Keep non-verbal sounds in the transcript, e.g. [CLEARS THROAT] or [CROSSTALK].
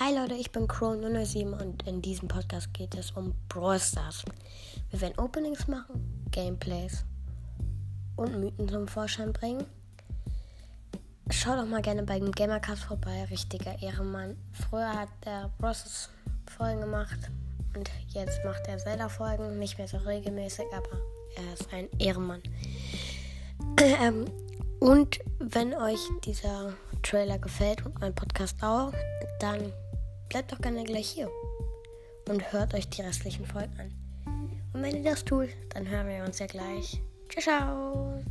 Hi Leute, ich bin Crow007 und in diesem Podcast geht es um Brawl Stars. Wir werden Openings machen, Gameplays und Mythen zum Vorschein bringen. Schaut doch mal gerne bei dem Gamercast vorbei, richtiger Ehrenmann. Früher hat er Brawl Stars Folgen gemacht und jetzt macht er Zelda Folgen, nicht mehr so regelmäßig, aber er ist ein Ehrenmann. [CLEARS THROAT] ähm, und wenn euch dieser Trailer gefällt und mein Podcast auch, dann bleibt doch gerne gleich hier und hört euch die restlichen Folgen an. Und wenn ihr das tut, dann hören wir uns ja gleich. Ciao, ciao!